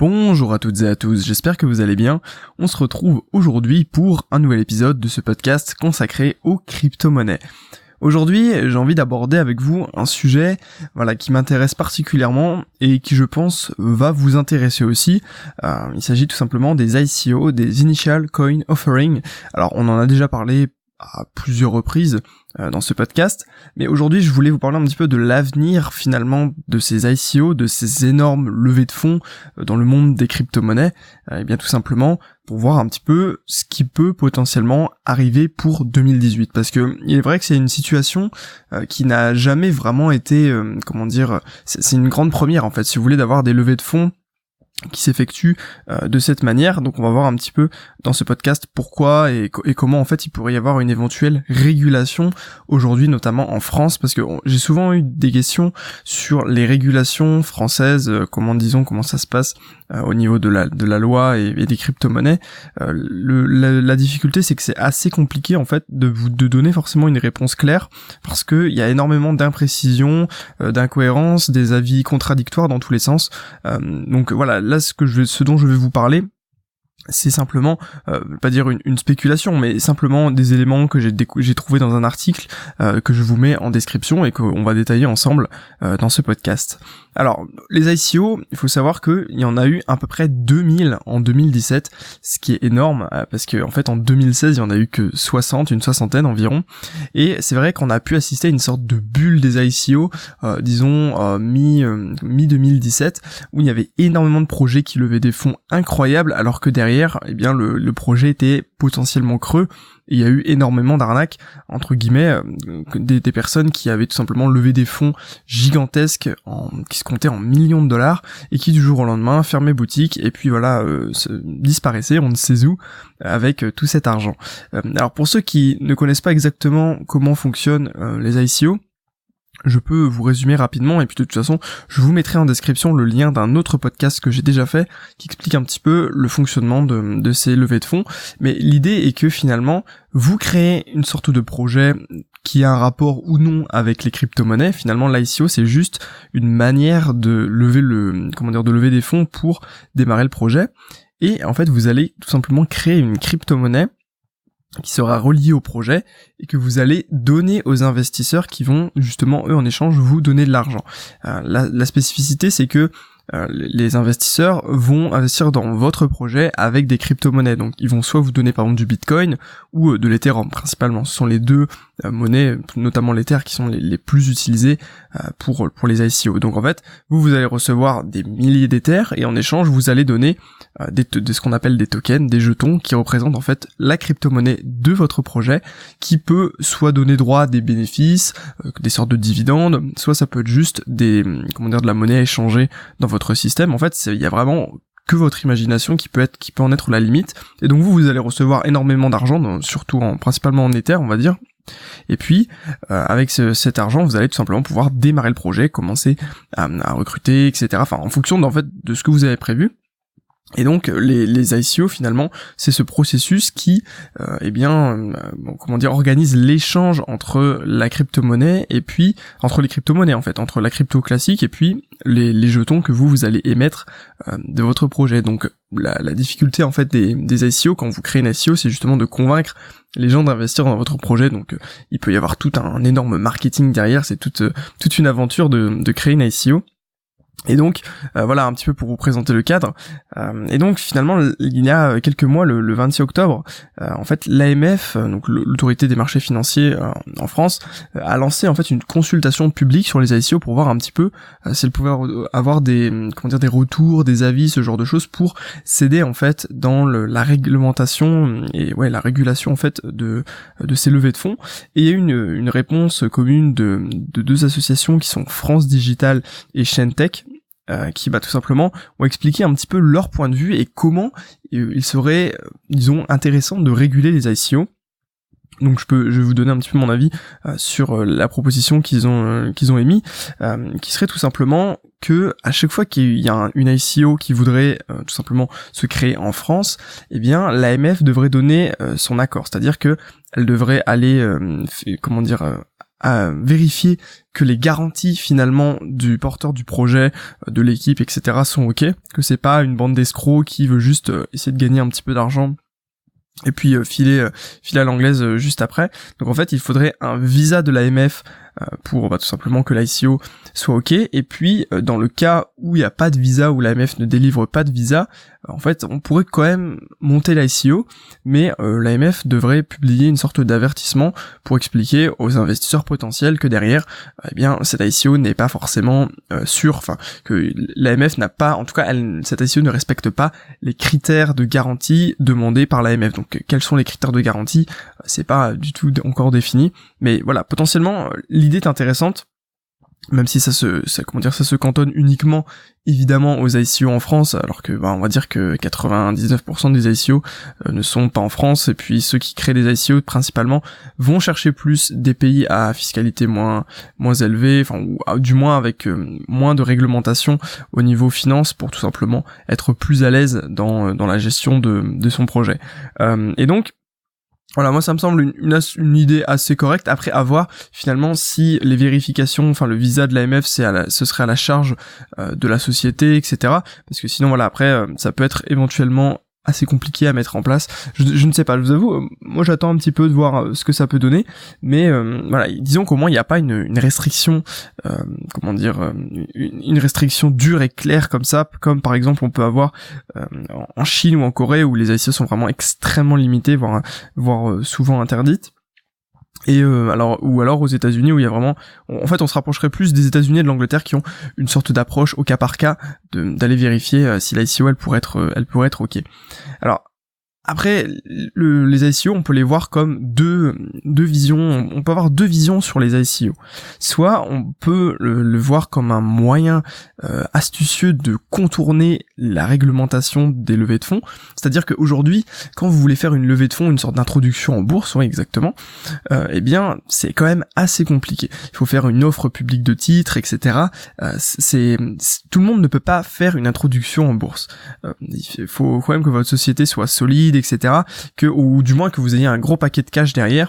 Bonjour à toutes et à tous, j'espère que vous allez bien. On se retrouve aujourd'hui pour un nouvel épisode de ce podcast consacré aux crypto-monnaies. Aujourd'hui, j'ai envie d'aborder avec vous un sujet voilà qui m'intéresse particulièrement et qui je pense va vous intéresser aussi. Euh, il s'agit tout simplement des ICO, des Initial Coin Offering. Alors on en a déjà parlé à plusieurs reprises euh, dans ce podcast, mais aujourd'hui je voulais vous parler un petit peu de l'avenir finalement de ces ICO, de ces énormes levées de fonds euh, dans le monde des crypto-monnaies, euh, et bien tout simplement pour voir un petit peu ce qui peut potentiellement arriver pour 2018 parce que il est vrai que c'est une situation qui n'a jamais vraiment été comment dire c'est une grande première en fait. Si vous voulez d'avoir des levées de fonds qui s'effectue euh, de cette manière. Donc on va voir un petit peu dans ce podcast pourquoi et, comment en fait il pourrait y avoir une éventuelle régulation aujourd'hui notamment en France parce que j'ai souvent eu des questions sur les régulations françaises, euh, comment disons comment ça se passe au niveau de la, de la loi et, des crypto-monnaies. La, la, difficulté c'est que c'est assez compliqué en fait de vous de donner forcément une réponse claire parce que il y a énormément d'imprécisions, d'incohérences, des avis contradictoires dans tous les sens. donc voilà là, ce que je ce dont je vais vous parler, c'est simplement, euh, pas dire une, spéculation, mais simplement des éléments que j'ai j'ai trouvé dans un article euh, que je vous mets en description et qu'on va détailler ensemble euh, dans ce podcast. Alors, les ICO, il faut savoir qu'il y en a eu à peu près 2000 en 2017, ce qui est énorme, euh, parce qu'en en fait en 2016, il y en a eu que 60, une soixantaine environ, et c'est vrai qu'on a pu assister à une sorte de bulle des ICO, euh, disons euh, mi, mi 2017, où il y avait énormément de projets qui levaient des fonds incroyables, alors que derrière, eh bien le, projet était potentiellement creux, il y a eu énormément d'arnaques entre guillemets euh, des, personnes qui avaient tout simplement levé des fonds gigantesques qui se comptaient en millions de dollars et qui du jour au lendemain fermaient boutique et puis voilà euh, disparaissaient on ne sait où avec euh, tout cet argent. alors pour ceux qui ne connaissent pas exactement comment fonctionnent les ICO, je peux vous résumer rapidement et puis de toute façon je vous mettrai en description le lien d'un autre podcast que j'ai déjà fait qui explique un petit peu le fonctionnement de, ces levées de fonds. Mais l'idée est que finalement vous créez une sorte de projet qui a un rapport ou non avec les crypto-monnaies. Finalement l'ICO c'est juste une manière de lever le comment dire de lever des fonds pour démarrer le projet. Et en fait vous allez tout simplement créer une crypto-monnaie qui sera relié au projet et que vous allez donner aux investisseurs qui vont justement eux en échange vous donner de l'argent. Euh, la, spécificité c'est que les investisseurs vont investir dans votre projet avec des crypto-monnaies. Donc ils vont soit vous donner par exemple du Bitcoin ou euh, de l'Ethereum principalement. Ce sont les deux euh, monnaies, notamment l'Ether, qui sont les, plus utilisées pour, pour les ICO. Donc en fait, vous, vous allez recevoir des milliers d'Ether et en échange, vous allez donner des, ce qu'on appelle des tokens, des jetons qui représentent en fait la crypto-monnaie de votre projet qui peut soit donner droit à des bénéfices, des sortes de dividendes, soit ça peut être juste des, comment dire, de la monnaie échangée dans votre en fait, il y a vraiment que votre imagination qui peut être, qui peut en être la limite. Et donc vous, vous allez recevoir énormément d'argent, surtout en, principalement en Ether, on va dire. Et puis, euh, avec cet argent, vous allez tout simplement pouvoir démarrer le projet, commencer à, à recruter, etc. Enfin, en fonction en fait de ce que vous avez prévu. Et donc les, les ICO finalement, c'est ce processus qui, euh, eh bien, euh, comment dire, organise l'échange entre la crypto-monnaie et puis entre les crypto-monnaies en fait, entre la crypto classique et puis les, jetons que vous vous allez émettre euh, de votre projet. Donc la, la, difficulté en fait des, des ICO quand vous créez une ICO, c'est justement de convaincre les gens d'investir dans votre projet. Donc il peut y avoir tout un, énorme marketing derrière, c'est toute toute une aventure de, de créer une ICO. Et donc euh, voilà un petit peu pour vous présenter le cadre. Euh, et donc finalement il y a quelques mois, le, 26 octobre, euh, en fait l'AMF, donc l'autorité des marchés financiers en France, a lancé en fait une consultation publique sur les ICO pour voir un petit peu si elle pouvait avoir des comment dire des retours, des avis, ce genre de choses pour s'aider en fait dans le, la réglementation et ouais la régulation en fait de de ces levées de fonds. Et il y a eu une, une réponse commune de, de deux associations qui sont France Digital et Tech euh, qui bah, tout simplement ont expliqué un petit peu leur point de vue et comment euh, il serait, euh, disons, intéressant de réguler les ICO. Donc je peux, je vais vous donner un petit peu mon avis sur la proposition qu'ils ont qu'ils ont émis, qui serait tout simplement que à chaque fois qu'il y a une ICO qui voudrait tout simplement se créer en France, eh bien l'AMF devrait donner son accord, c'est-à-dire que elle devrait aller, comment dire, à vérifier que les garanties finalement du porteur du projet, euh, de l'équipe, etc. sont ok, que c'est pas une bande d'escrocs qui veut juste euh, essayer de gagner un petit peu d'argent et puis filer filer à l'anglaise juste après. Donc en fait, il faudrait un visa de l'AMF pour bah, tout simplement que l'ICO soit ok. Et puis dans le cas où il n'y a pas de visa, où l'AMF ne délivre pas de visa, en fait, on pourrait quand même monter l'ICO, mais euh, l'AMF devrait publier une sorte d'avertissement pour expliquer aux investisseurs potentiels que derrière, eh bien, cette ICO n'est pas forcément euh, sûre, enfin, que l'AMF n'a pas, en tout cas, elle, cette ICO ne respecte pas les critères de garantie demandés par l'AMF. Donc, quels sont les critères de garantie? C'est pas du tout encore défini, mais voilà, potentiellement, l'idée est intéressante même si ça se ça, comment dire ça se cantonne uniquement évidemment aux ICO en France alors que bah, on va dire que 99% des ICO euh, ne sont pas en France et puis ceux qui créent des ICO principalement vont chercher plus des pays à fiscalité moins moins élevée enfin ou du moins avec euh, moins de réglementation au niveau finance pour tout simplement être plus à l'aise dans dans la gestion de de son projet. Euh, et donc voilà, moi ça me semble une, idée assez correcte. Après, à voir finalement si les vérifications, enfin le visa de l'AMF, c'est ce serait à la charge euh, de la société, etc. Parce que sinon, voilà, après, euh, ça peut être éventuellement assez compliqué à mettre en place. Je, ne sais pas, je vous avoue, euh, moi j'attends un petit peu de voir euh, ce que ça peut donner, mais euh, voilà, disons qu'au moins il n'y a pas une, restriction, comment dire, une, restriction dure et claire comme ça, comme par exemple on peut avoir en Chine ou en Corée où les ICO sont vraiment extrêmement limitées, voire, voire souvent interdites et euh, alors ou alors aux États-Unis où il y a vraiment en fait on se rapprocherait plus des États-Unis et de l'Angleterre qui ont une sorte d'approche au cas par cas d'aller vérifier euh, si la ICO elle pourrait être euh, elle pourrait être OK. Alors après, les ICO, on peut les voir comme deux, deux visions. On peut avoir deux visions sur les ICO. Soit on peut le, voir comme un moyen euh, astucieux de contourner la réglementation des levées de fonds. C'est-à-dire qu'aujourd'hui, quand vous voulez faire une levée de fonds, une sorte d'introduction en bourse, oui, exactement, euh, eh bien, c'est quand même assez compliqué. Il faut faire une offre publique de titres, etc. Euh, tout le monde ne peut pas faire une introduction en bourse. Il faut quand même que votre société soit solide etc. Ou du moins que vous ayez un gros paquet de cash derrière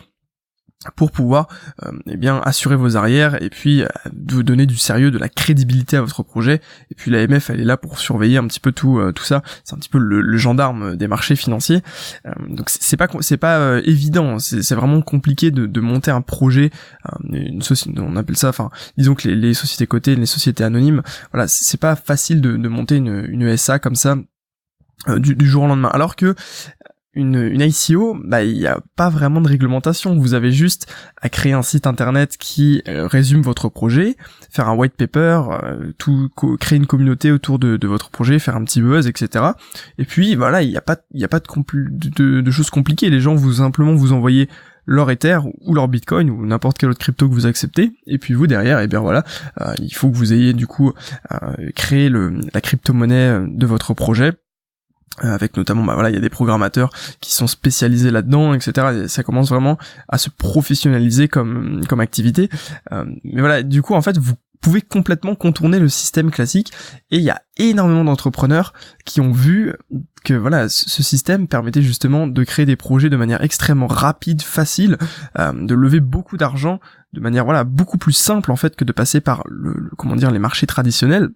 pour pouvoir euh, eh bien assurer vos arrières et puis euh, vous donner du sérieux, de la crédibilité à votre projet. Et puis l'AMF elle est là pour surveiller un petit peu tout euh, tout ça. C'est un petit peu le, gendarme des marchés financiers. donc c'est pas c'est pas évident. C'est vraiment compliqué de, de, monter un projet, une société, on appelle ça. Enfin disons que les, les, sociétés cotées, les sociétés anonymes, voilà c'est pas facile de, de monter une, une ESA comme ça du, du, jour au lendemain. Alors que une, ICO, bah il n'y a pas vraiment de réglementation. Vous avez juste à créer un site internet qui euh, résume votre projet, faire un white paper, euh, tout créer une communauté autour de, votre projet, faire un petit buzz, etc. Et puis voilà, il n'y a pas il y a pas de, choses compliquées. Les gens vous simplement vous envoyer leur Ether ou leur Bitcoin ou n'importe quelle autre crypto que vous acceptez. Et puis vous derrière, et eh bien voilà, euh, il faut que vous ayez du coup créé la crypto-monnaie de votre projet avec notamment bah voilà il y a des programmateurs qui sont spécialisés là-dedans etc ça commence vraiment à se professionnaliser comme comme activité. Euh, mais voilà du coup en fait vous pouvez complètement contourner le système classique. Et il y a énormément d'entrepreneurs qui ont vu que voilà ce système permettait justement de créer des projets de manière extrêmement rapide facile euh, de lever beaucoup d'argent de manière voilà beaucoup plus simple en fait que de passer par le comment dire les marchés traditionnels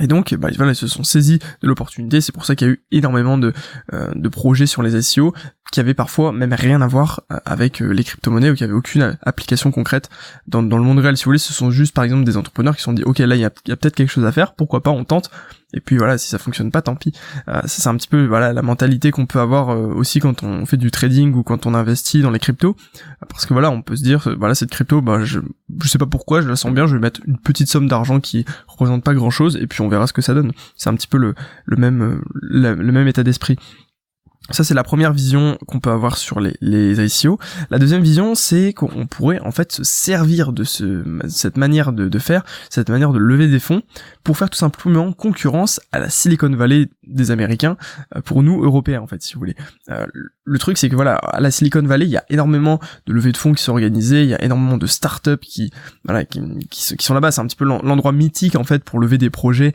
et donc, bah, ils se sont saisis de l'opportunité. C'est pour ça qu'il y a eu énormément de, euh, de projets sur les SEO qui avaient parfois même rien à voir euh, avec euh, les crypto-monnaies ou qui avaient aucune application concrète dans, le monde réel. Si vous voulez, ce sont juste par exemple des entrepreneurs qui se sont dit, ok, là, il y a peut-être quelque chose à faire. Pourquoi pas, on tente. Et puis voilà, si ça fonctionne pas, tant pis. Euh, c'est un petit peu voilà la mentalité qu'on peut avoir euh, aussi quand on fait du trading ou quand on investit dans les cryptos, parce que voilà, on peut se dire voilà cette crypto, bah je je sais pas pourquoi, je la sens bien, je vais mettre une petite somme d'argent qui représente pas grand chose et puis on verra ce que ça donne. C'est un petit peu le le même le même état d'esprit. Ça, c'est la première vision qu'on peut avoir sur les, les ICO. La deuxième vision, c'est qu'on pourrait en fait se servir de ce, cette manière de, de, faire, cette manière de lever des fonds, pour faire tout simplement concurrence à la Silicon Valley des Américains pour nous Européens en fait, si vous voulez. le truc c'est que voilà, à la Silicon Valley, il y a énormément de levées de fonds qui sont organisées, il y a énormément de startups qui voilà qui, qui, qui sont là-bas. C'est un petit peu l'endroit mythique en fait pour lever des projets,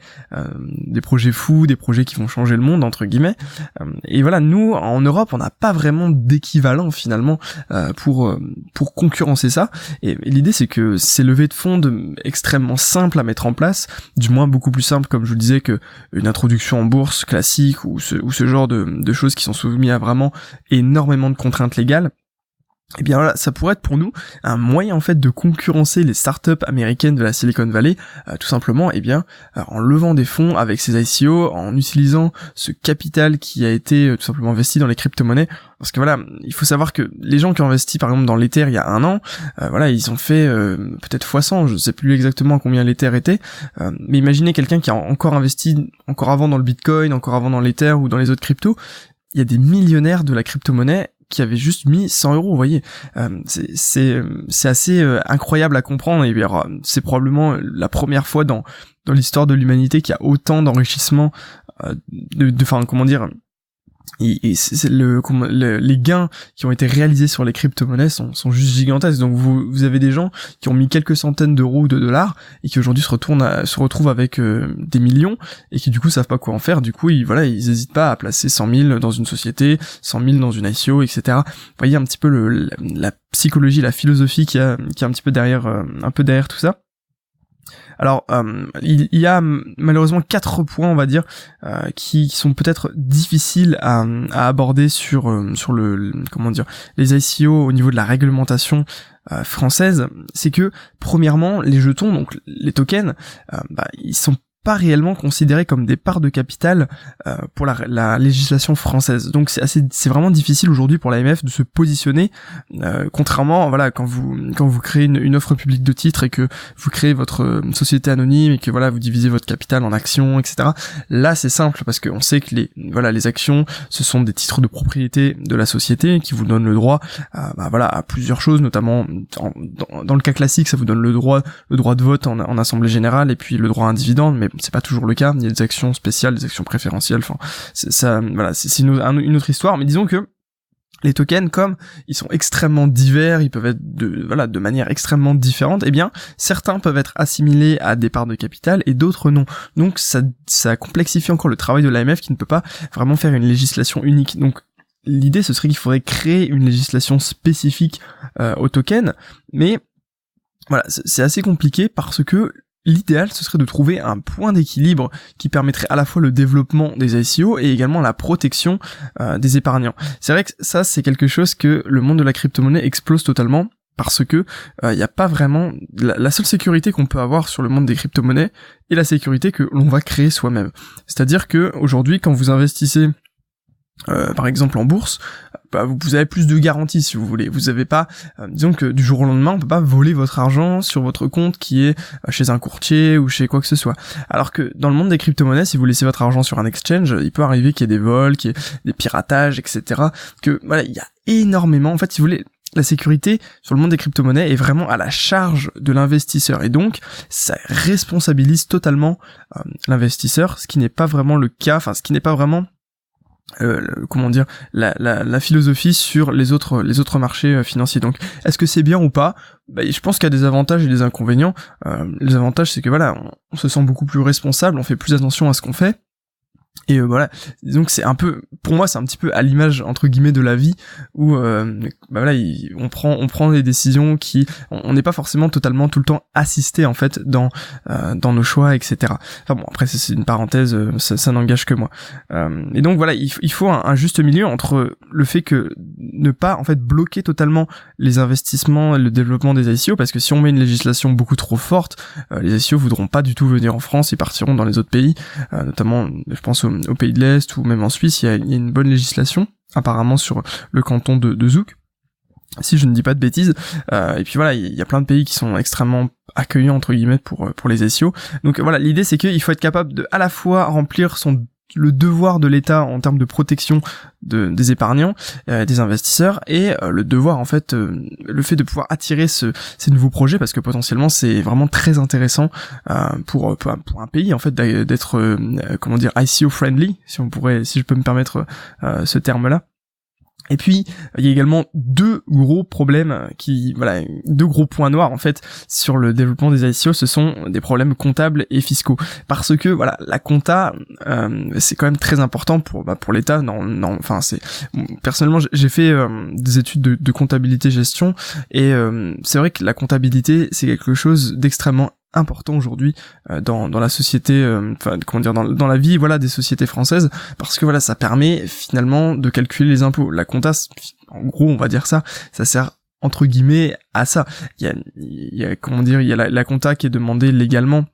des projets fous, des projets qui vont changer le monde entre guillemets. et voilà, nous en Europe, on n'a pas vraiment d'équivalent finalement pour pour concurrencer ça. Et, l'idée c'est que ces levées de fonds extrêmement simples à mettre en place, du moins beaucoup plus simples comme je vous le disais que une introduction en bourse classique ou ce, genre de, de choses qui sont soumises à vraiment énormément de contraintes légales, eh bien voilà, ça pourrait être pour nous un moyen en fait de concurrencer les startups américaines de la Silicon Valley, euh, tout simplement, eh bien euh, en levant des fonds avec ces ICO, en utilisant ce capital qui a été euh, tout simplement investi dans les crypto-monnaies. Parce que voilà, il faut savoir que les gens qui ont investi par exemple dans l'Ether il y a un an, voilà, ils ont fait peut-être fois 100, je sais plus exactement combien l'Ether était, mais imaginez quelqu'un qui a encore investi encore avant dans le Bitcoin, encore avant dans l'Ether ou dans les autres cryptos, il y a des millionnaires de la crypto-monnaie qui avait juste mis 100 euros, vous voyez. Euh, c'est assez euh, incroyable à comprendre et c'est probablement la première fois dans dans l'histoire de l'humanité qu'il y a autant d'enrichissement euh, de enfin comment dire et, c'est le, les gains qui ont été réalisés sur les crypto-monnaies sont, sont juste gigantesques. Donc vous, vous avez des gens qui ont mis quelques centaines d'euros ou de dollars et qui aujourd'hui se retournent à, se retrouvent avec euh, des millions et qui du coup savent pas quoi en faire. Du coup, ils voilà, ils hésitent pas à placer 100 000 dans une société, 100 000 dans une ICO, etc. Vous voyez un petit peu le, la, psychologie, la philosophie qui a, qui est un petit peu derrière, euh, un peu derrière tout ça. Alors, euh, il, y a malheureusement quatre points, on va dire, euh, qui, sont peut-être difficiles à, aborder sur euh, sur le comment dire les ICO au niveau de la réglementation française. C'est que premièrement, les jetons, donc les tokens, bah, ils sont pas réellement considérés comme des parts de capital euh, pour la, la, législation française. Donc c'est assez, c'est vraiment difficile aujourd'hui pour l'AMF de se positionner. Euh, contrairement, voilà, quand vous quand vous créez une, une, offre publique de titres et que vous créez votre euh, société anonyme et que voilà vous divisez votre capital en actions, etc. Là c'est simple parce qu'on sait que les voilà les actions ce sont des titres de propriété de la société qui vous donnent le droit à, bah, voilà à plusieurs choses, notamment dans, dans, le cas classique ça vous donne le droit le droit de vote en, en assemblée générale et puis le droit à un dividende, mais c'est pas toujours le cas. Il y a des actions spéciales, des actions préférentielles. Enfin, ça, voilà, c'est une, une autre histoire. Mais disons que les tokens, comme ils sont extrêmement divers, ils peuvent être de, voilà, de manière extrêmement différente, eh bien, certains peuvent être assimilés à des parts de capital et d'autres non. Donc, ça, ça complexifie encore le travail de l'AMF qui ne peut pas vraiment faire une législation unique. Donc, l'idée, ce serait qu'il faudrait créer une législation spécifique euh, aux tokens, mais voilà, c'est assez compliqué parce que L'idéal, ce serait de trouver un point d'équilibre qui permettrait à la fois le développement des ICO et également la protection euh, des épargnants. C'est vrai que ça, c'est quelque chose que le monde de la crypto-monnaie explose totalement parce que il euh, n'y a pas vraiment la, seule sécurité qu'on peut avoir sur le monde des crypto-monnaies est la sécurité que l'on va créer soi-même. C'est-à-dire que aujourd'hui, quand vous investissez euh, par exemple en bourse, bah, vous avez plus de garanties si vous voulez. Vous avez pas, euh, disons que du jour au lendemain, on peut pas voler votre argent sur votre compte qui est euh, chez un courtier ou chez quoi que ce soit. Alors que dans le monde des crypto-monnaies, si vous laissez votre argent sur un exchange, il peut arriver qu'il y ait des vols, qu'il y ait des piratages, etc. Que voilà, il y a énormément. En fait, si vous voulez, la sécurité sur le monde des crypto-monnaies est vraiment à la charge de l'investisseur et donc ça responsabilise totalement l'investisseur, ce qui n'est pas vraiment le cas, enfin ce qui n'est pas vraiment euh, comment dire la, la, philosophie sur les autres les autres marchés euh, financiers. Donc est-ce que c'est bien ou pas? Bah, je pense qu'il y a des avantages et des inconvénients. Euh, les avantages c'est que voilà on, se sent beaucoup plus responsable on fait plus attention à ce qu'on fait et euh, voilà, donc c'est un peu, pour moi, c'est un petit peu à l'image entre guillemets de la vie où, euh, bah voilà, on prend, on prend des décisions qui, on n'est pas forcément totalement tout le temps assisté en fait dans euh, dans nos choix, etc. Enfin bon, après c'est une parenthèse, ça, ça n'engage que moi. et donc voilà, il, il faut un, juste milieu entre le fait que ne pas en fait bloquer totalement les investissements, et le développement des ICO, parce que si on met une législation beaucoup trop forte, les ICO voudront pas du tout venir en France, ils partiront dans les autres pays, notamment, je pense au, pays de l'Est ou même en Suisse, il y a, une bonne législation apparemment sur le canton de, Zouk si je ne dis pas de bêtises. Euh, et puis voilà, il y a plein de pays qui sont extrêmement accueillants entre guillemets pour pour les SEO. Donc voilà, l'idée c'est qu'il faut être capable de à la fois remplir son le devoir de l'État en termes de protection de, des épargnants, euh, des investisseurs, et euh, le devoir en fait, euh, le fait de pouvoir attirer ce, ces nouveaux projets, parce que potentiellement c'est vraiment très intéressant pour, pour un pays en fait d'être comment dire ICO friendly, si on pourrait, si je peux me permettre ce terme-là. Et puis il y a également deux gros problèmes qui voilà deux gros points noirs en fait sur le développement des ICO, ce sont des problèmes comptables et fiscaux. Parce que voilà la compta euh, c'est quand même très important pour bah, pour l'État. Non non enfin c'est personnellement j'ai fait euh, des études de, de comptabilité gestion et euh, c'est vrai que la comptabilité c'est quelque chose d'extrêmement important aujourd'hui euh, dans, dans la société euh, enfin comment dire dans, la vie voilà des sociétés françaises parce que voilà ça permet finalement de calculer les impôts. La compta en gros on va dire ça ça sert entre guillemets à ça. Il y a, il y a comment dire il y a la, la compta qui est demandée légalement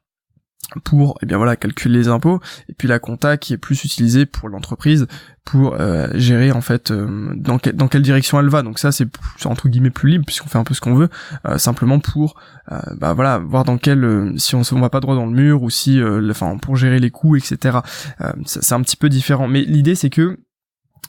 pour eh bien voilà calculer les impôts et puis la compta qui est plus utilisée pour l'entreprise pour euh, gérer en fait euh, dans, dans quelle direction elle va. Donc ça c'est entre guillemets plus libre puisqu'on fait un peu ce qu'on veut euh, simplement pour bah voilà voir dans quel si on, on va pas droit dans le mur ou si enfin pour gérer les coûts etc c'est un petit peu différent. Mais l'idée c'est que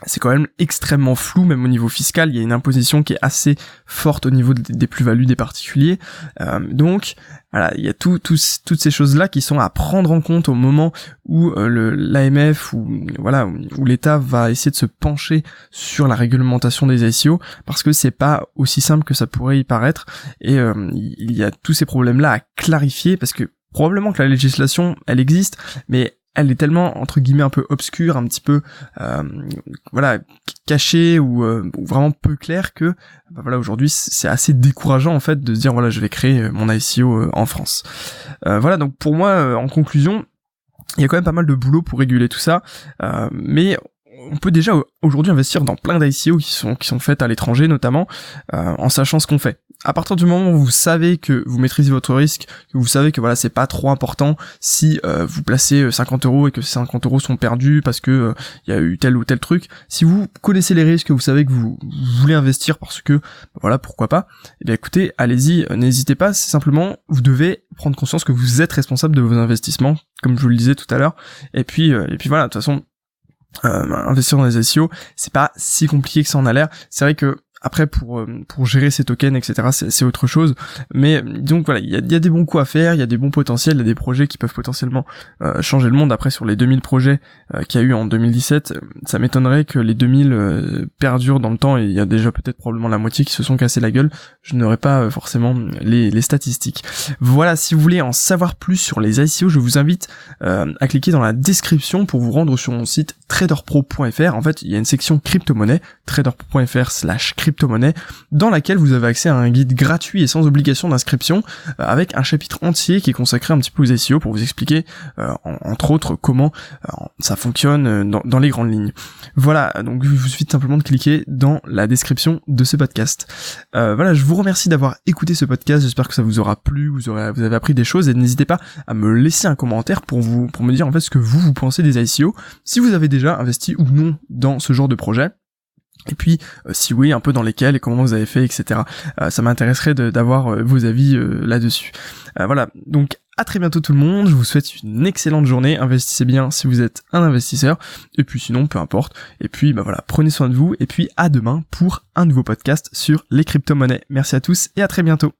c'est quand même extrêmement flou, même au niveau fiscal. Il y a une imposition qui est assez forte au niveau des plus-values des particuliers. Euh, donc, voilà, il y a tout, toutes ces choses-là qui sont à prendre en compte au moment où euh, l'AMF ou voilà où l'État va essayer de se pencher sur la réglementation des ICO, parce que c'est pas aussi simple que ça pourrait y paraître. Et euh, il y a tous ces problèmes-là à clarifier, parce que probablement que la législation, elle existe, mais elle est tellement entre guillemets un peu obscure, un petit peu euh, voilà cachée ou, euh, vraiment peu claire que bah voilà aujourd'hui c'est assez décourageant en fait de se dire voilà je vais créer euh, mon ICO en France. voilà donc pour moi en conclusion il y a quand même pas mal de boulot pour réguler tout ça, mais on peut déjà aujourd'hui investir dans plein d'ICO qui sont qui sont faites à l'étranger notamment en sachant ce qu'on fait à partir du moment où vous savez que vous maîtrisez votre risque, que vous savez que voilà c'est pas trop important si euh, vous placez 50 euh, euros et que ces 50 euros sont perdus parce que il euh, y a eu tel ou tel truc, si vous connaissez les risques, vous savez que vous, voulez investir parce que voilà pourquoi pas, eh bien écoutez allez-y, n'hésitez pas, c'est simplement vous devez prendre conscience que vous êtes responsable de vos investissements, comme je vous le disais tout à l'heure, et puis et puis voilà de toute façon investir dans les SEO, c'est pas si compliqué que ça en a l'air. C'est vrai que après, pour, euh, pour gérer ces tokens, etc., c'est autre chose. Mais donc voilà, il y a, des bons coups à faire, il y a des bons potentiels, il y a des projets qui peuvent potentiellement euh, changer le monde. Après, sur les 2000 projets euh, qu'il y a eu en 2017, ça m'étonnerait que les 2000 perdurent dans le temps et il y a déjà peut-être probablement la moitié qui se sont cassés la gueule. Je n'aurai pas forcément les, les, statistiques. Voilà, si vous voulez en savoir plus sur les ICO, je vous invite à cliquer dans la description pour vous rendre sur mon site traderpro.fr. En fait, il y a une section crypto-monnaie, traderpro.fr slash crypto monnaie dans laquelle vous avez accès à un guide gratuit et sans obligation d'inscription, euh, avec un chapitre entier qui est consacré un petit peu aux SEO pour vous expliquer, euh, entre autres, comment euh, ça fonctionne dans, les grandes lignes. Voilà, donc il vous suffit simplement de cliquer dans la description de ce podcast. voilà, je vous remercie d'avoir écouté ce podcast, j'espère que ça vous aura plu, vous, aurez, vous avez appris des choses, et n'hésitez pas à me laisser un commentaire pour vous pour me dire en fait ce que vous, vous pensez des ICO, si vous avez déjà investi ou non dans ce genre de projet. Et puis, euh, si oui, un peu dans lesquels et comment vous avez fait, etc. Euh, ça m'intéresserait d'avoir euh, vos avis là-dessus. voilà, donc à très bientôt tout le monde, je vous souhaite une excellente journée, investissez bien si vous êtes un investisseur, et puis sinon, peu importe. Et puis, bah voilà, prenez soin de vous, et puis à demain pour un nouveau podcast sur les crypto-monnaies. Merci à tous et à très bientôt.